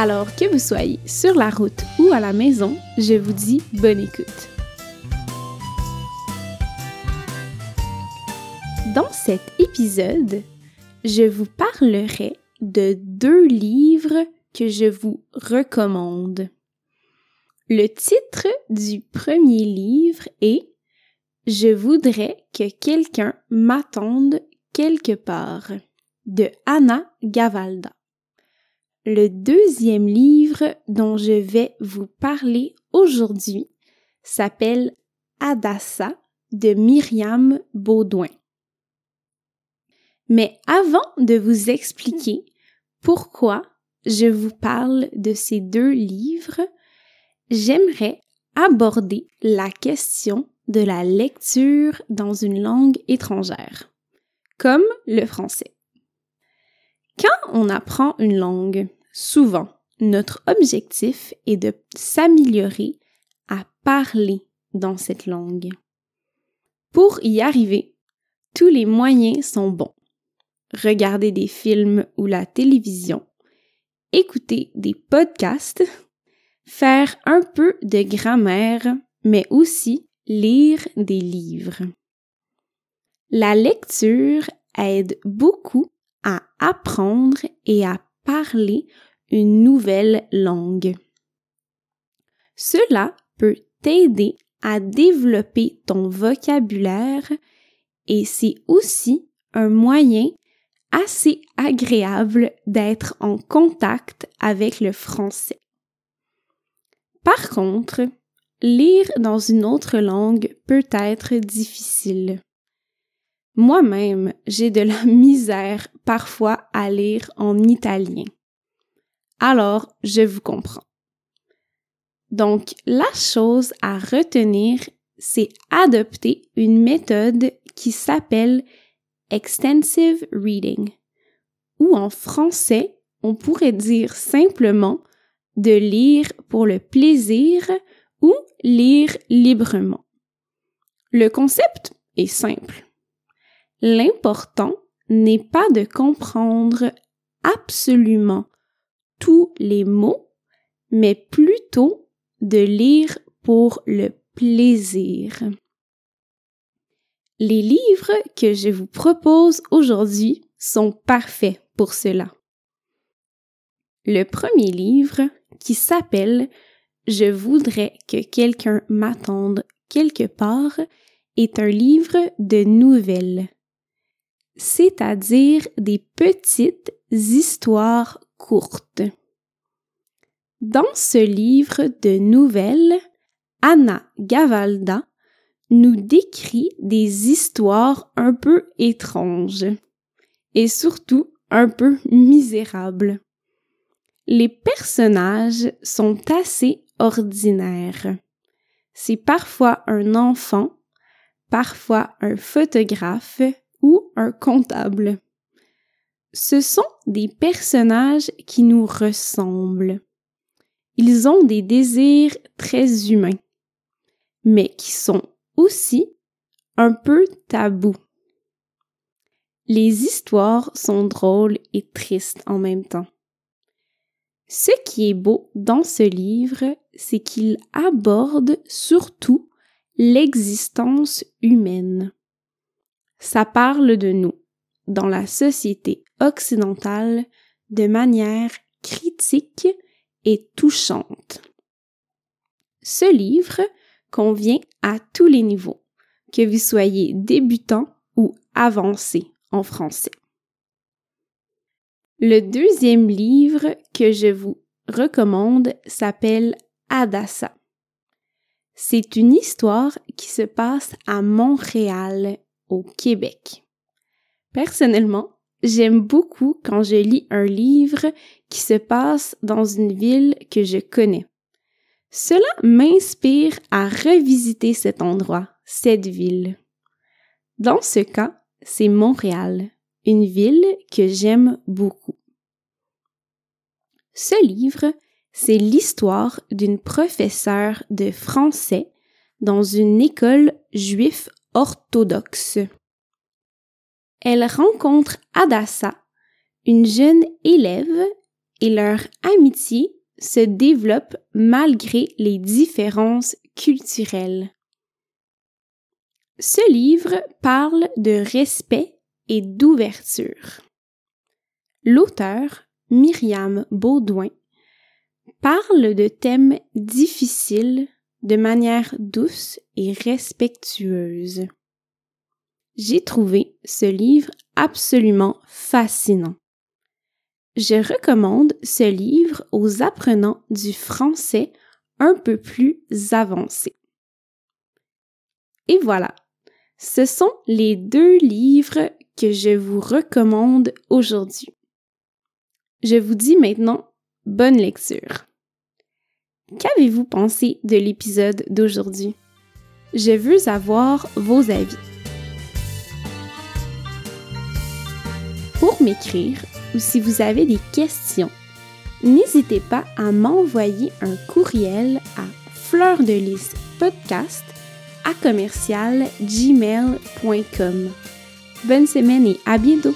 Alors que vous soyez sur la route ou à la maison, je vous dis bonne écoute. Dans cet épisode, je vous parlerai de deux livres que je vous recommande. Le titre du premier livre est Je voudrais que quelqu'un m'attende quelque part de Anna Gavalda. Le deuxième livre dont je vais vous parler aujourd'hui s'appelle Adassa de Myriam Baudouin. Mais avant de vous expliquer pourquoi je vous parle de ces deux livres, j'aimerais aborder la question de la lecture dans une langue étrangère, comme le français. Quand on apprend une langue, souvent, notre objectif est de s'améliorer à parler dans cette langue. Pour y arriver, tous les moyens sont bons. Regarder des films ou la télévision, écouter des podcasts, faire un peu de grammaire, mais aussi lire des livres. La lecture aide beaucoup à apprendre et à parler une nouvelle langue. Cela peut t'aider à développer ton vocabulaire et c'est aussi un moyen assez agréable d'être en contact avec le français. Par contre, lire dans une autre langue peut être difficile. Moi-même, j'ai de la misère parfois à lire en italien. Alors, je vous comprends. Donc, la chose à retenir, c'est adopter une méthode qui s'appelle extensive reading, ou en français, on pourrait dire simplement de lire pour le plaisir ou lire librement. Le concept est simple. L'important n'est pas de comprendre absolument tous les mots, mais plutôt de lire pour le plaisir. Les livres que je vous propose aujourd'hui sont parfaits pour cela. Le premier livre, qui s'appelle Je voudrais que quelqu'un m'attende quelque part, est un livre de nouvelles, c'est-à-dire des petites histoires courtes. Dans ce livre de nouvelles, Anna Gavalda nous décrit des histoires un peu étranges et surtout un peu misérables. Les personnages sont assez ordinaires. C'est parfois un enfant, parfois un photographe ou un comptable. Ce sont des personnages qui nous ressemblent. Ils ont des désirs très humains, mais qui sont aussi un peu tabou. Les histoires sont drôles et tristes en même temps. Ce qui est beau dans ce livre, c'est qu'il aborde surtout l'existence humaine. Ça parle de nous, dans la société occidentale, de manière critique et touchante. Ce livre convient à tous les niveaux, que vous soyez débutant ou avancé en français. Le deuxième livre que je vous recommande s'appelle Adassa. C'est une histoire qui se passe à Montréal, Québec. Personnellement, j'aime beaucoup quand je lis un livre qui se passe dans une ville que je connais Cela m'inspire à revisiter cet endroit, cette ville. Dans ce cas, c'est Montréal, une ville que j'aime beaucoup. Ce livre, c'est l'histoire d'une professeure de français dans une école juive orthodoxe. Elle rencontre Adassa, une jeune élève, et leur amitié se développe malgré les différences culturelles. Ce livre parle de respect et d'ouverture. L'auteur, Myriam Baudouin, parle de thèmes difficiles de manière douce et respectueuse. J'ai trouvé ce livre absolument fascinant. Je recommande ce livre aux apprenants du français un peu plus avancés. Et voilà, ce sont les deux livres que je vous recommande aujourd'hui. Je vous dis maintenant bonne lecture. Qu'avez-vous pensé de l'épisode d'aujourd'hui? Je veux savoir vos avis. Pour m'écrire ou si vous avez des questions, n'hésitez pas à m'envoyer un courriel à fleur à commercial gmail.com. Bonne semaine et à bientôt!